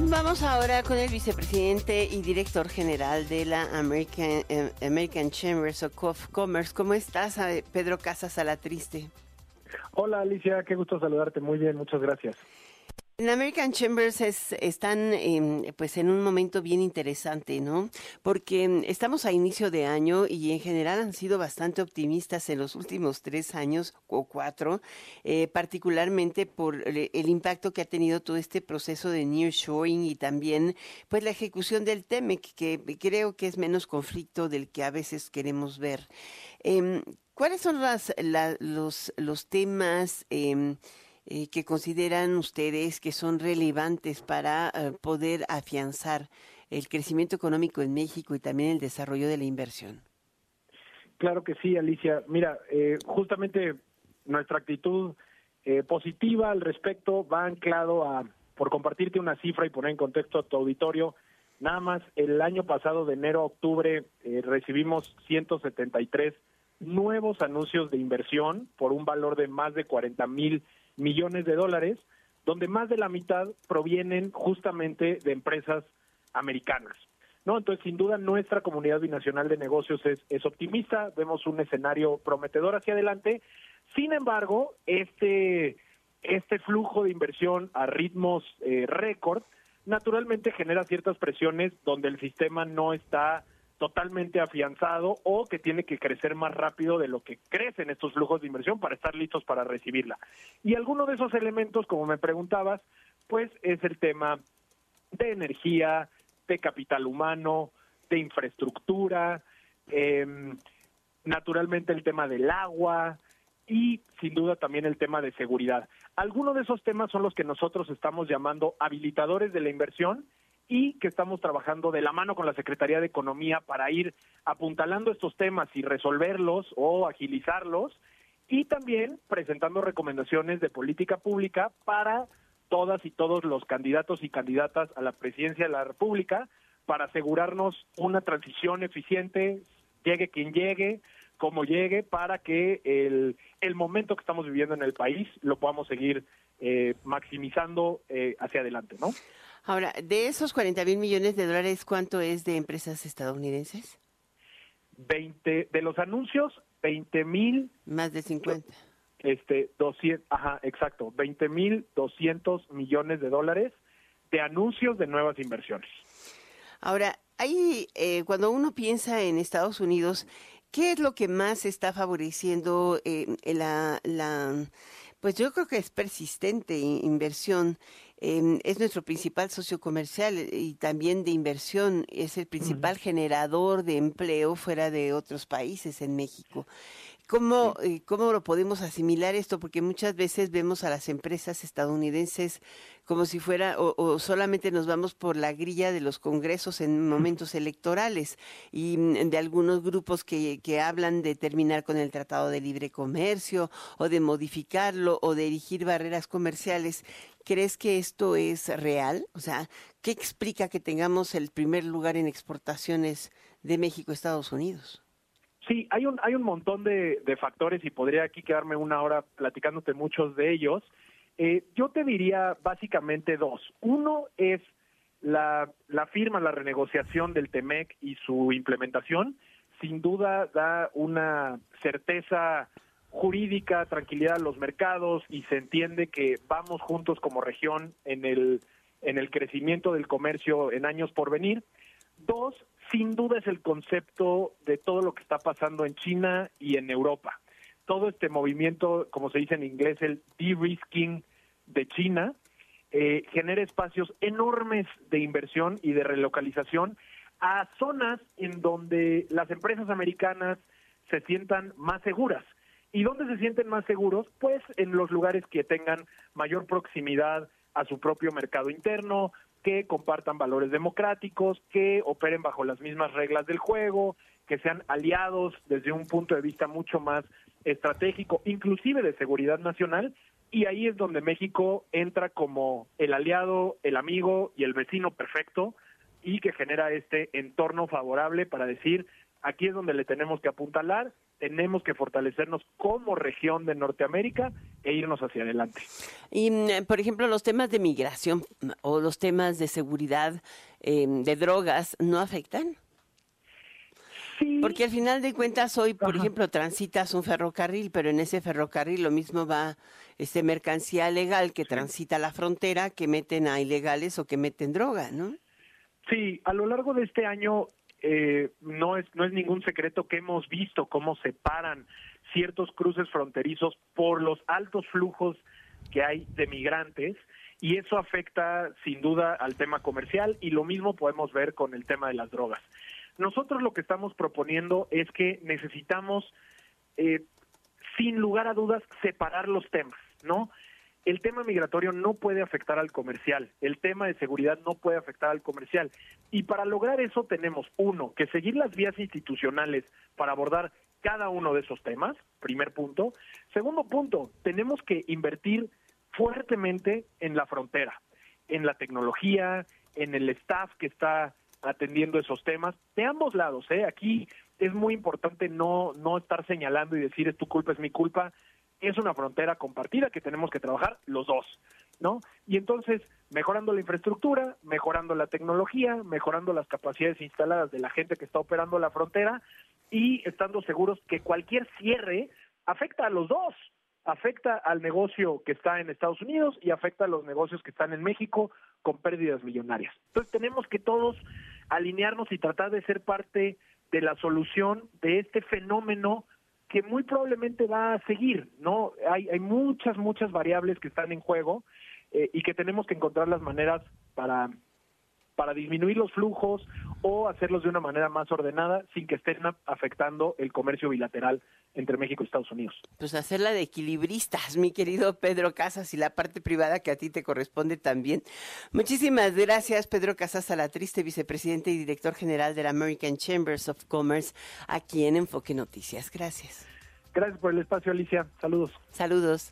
Vamos ahora con el vicepresidente y director general de la American, eh, American Chambers of Commerce. ¿Cómo estás, Pedro Casas Alatriste? Hola Alicia, qué gusto saludarte. Muy bien, muchas gracias. En American Chambers están em, pues en un momento bien interesante, ¿no? Porque em, estamos a inicio de año y en general han sido bastante optimistas en los últimos tres años o cuatro, eh, particularmente por el impacto que ha tenido todo este proceso de nearshoring y también pues la ejecución del TEMEC, que creo que es menos conflicto del que a veces queremos ver. Em, ¿Cuáles son las, los, los temas? Eh, que consideran ustedes que son relevantes para eh, poder afianzar el crecimiento económico en México y también el desarrollo de la inversión? Claro que sí, Alicia. Mira, eh, justamente nuestra actitud positiva al respecto va anclado a, por compartirte una cifra y poner en contexto a tu auditorio, nada más el año pasado de enero a octubre recibimos 173 nuevos anuncios de inversión por un valor de más de 40 mil millones de dólares, donde más de la mitad provienen justamente de empresas americanas. ¿No? Entonces, sin duda, nuestra comunidad binacional de negocios es, optimista, vemos un escenario prometedor hacia adelante. Sin embargo, este, este flujo de inversión a ritmos eh, récord, naturalmente genera ciertas presiones donde el sistema no está totalmente afianzado o que tiene que crecer más rápido de lo que crecen estos flujos de inversión para estar listos para recibirla. Y alguno de esos elementos, como me preguntabas, pues es el tema de energía, de capital humano, de infraestructura, em, naturalmente el tema del agua y sin duda también el tema de seguridad. Algunos de esos temas son los que nosotros estamos llamando habilitadores de la inversión y que estamos trabajando de la mano con la Secretaría de Economía para ir apuntalando estos temas y resolverlos o agilizarlos y también presentando recomendaciones de política pública para todas y todos los candidatos y candidatas a la presidencia de la República para asegurarnos una transición eficiente, llegue quien llegue, como llegue, para que el, el momento que estamos viviendo en el país lo podamos seguir eh, maximizando eh, hacia adelante, ¿no? Ahora, de esos 40 mil millones de dólares, ¿cuánto es de empresas estadounidenses? 20, de los anuncios, 20 mil. Más de 50. Este, 200, ajá, exacto, 20 mil 200 millones de dólares de anuncios de nuevas inversiones. Ahora, ahí, eh, cuando uno piensa en Estados Unidos, ¿qué es lo que más está favoreciendo eh, la, la pues yo creo que es persistente inversión. Em, es nuestro principal socio comercial y también de inversión. Es el principal generador de empleo fuera de otros países en México. ¿Cómo, eh, ¿Cómo lo podemos asimilar esto? Porque muchas veces vemos a las empresas estadounidenses como si fuera, o, solamente nos vamos por la grilla de los congresos en momentos electorales y mm, de algunos grupos que, que hablan de terminar con el Tratado de Libre Comercio o de modificarlo o de erigir barreras comerciales. ¿Crees que esto es real? O sea, ¿qué explica que tengamos el primer lugar en exportaciones de México a Estados Unidos? Sí, hay un, hay un montón de, factores y podría aquí quedarme una hora platicándote muchos de ellos. Eh, yo te diría básicamente dos. Uno es la, la firma, la renegociación del TEMEC y su implementación. Sin duda da una certeza jurídica, tranquilidad a los mercados y se entiende que vamos juntos como región en el, en el crecimiento del comercio en años por venir. Dos, sin duda es el concepto de todo lo que está pasando en China y en Europa. Todo este movimiento, como se dice en inglés, el de-risking de China, eh, genera espacios enormes de inversión y de relocalización a zonas en donde las empresas americanas se sientan más seguras. ¿Y dónde se sienten más seguros? Pues en los lugares que tengan mayor proximidad a su propio mercado interno, que compartan valores democráticos, que operen bajo las mismas reglas del juego, que sean aliados desde un punto de vista mucho más estratégico, inclusive de seguridad nacional, y ahí es donde México entra como el aliado, el amigo y el vecino perfecto y que genera este entorno favorable para decir, aquí es donde le tenemos que apuntalar, tenemos que fortalecernos como región de Norteamérica e irnos hacia adelante. Y, mm, por ejemplo, los temas de migración mm, o los temas de seguridad em, de drogas, ¿no afectan? Sí. Porque al final de cuentas hoy, por ejemplo, transitas un ferrocarril, pero en ese ferrocarril lo mismo va este mercancía legal que transita la frontera, que meten a ilegales o que meten droga, ¿no? Sí, a lo largo de este año eh, no es no es ningún secreto que hemos visto cómo se paran ciertos cruces fronterizos por los altos flujos que hay de migrantes y eso afecta sin duda al tema comercial y lo mismo podemos ver con el tema de las drogas. Nosotros lo que estamos proponiendo es que necesitamos, eh, sin lugar a dudas, separar los temas, ¿no? El tema migratorio no puede afectar al comercial, el tema de seguridad no puede afectar al comercial. Y para lograr eso tenemos, uno, que seguir las vías institucionales para abordar cada uno de esos temas, primer punto. Segundo punto, tenemos que invertir fuertemente en la frontera, en la tecnología, en el staff que está atendiendo esos temas de ambos lados. ¿eh? Aquí es muy importante no, no estar señalando y decir es tu culpa, es mi culpa. Es una frontera compartida que tenemos que trabajar los dos, ¿no? Y entonces, mejorando la infraestructura, mejorando la tecnología, mejorando las capacidades instaladas de la gente que está operando la frontera y estando seguros que cualquier cierre afecta a los dos, afecta al negocio que está en Estados Unidos y afecta a los negocios que están en México con pérdidas millonarias. Entonces tenemos que todos alinearnos y tratar de ser parte de la solución de este fenómeno que muy probablemente va a seguir, ¿no? Hay, hay muchas, muchas variables que están en juego eh, y que tenemos que encontrar las maneras para para disminuir los flujos o hacerlos de una manera más ordenada sin que estén afectando el comercio bilateral entre México y Estados Unidos. Pues hacerla de equilibristas, mi querido Pedro Casas, y la parte privada que a ti te corresponde también. Muchísimas gracias, Pedro Casas Alatriste, vicepresidente y director general de la American Chambers of Commerce, aquí en Enfoque Noticias. Gracias. Gracias por el espacio, Alicia. Saludos. Saludos.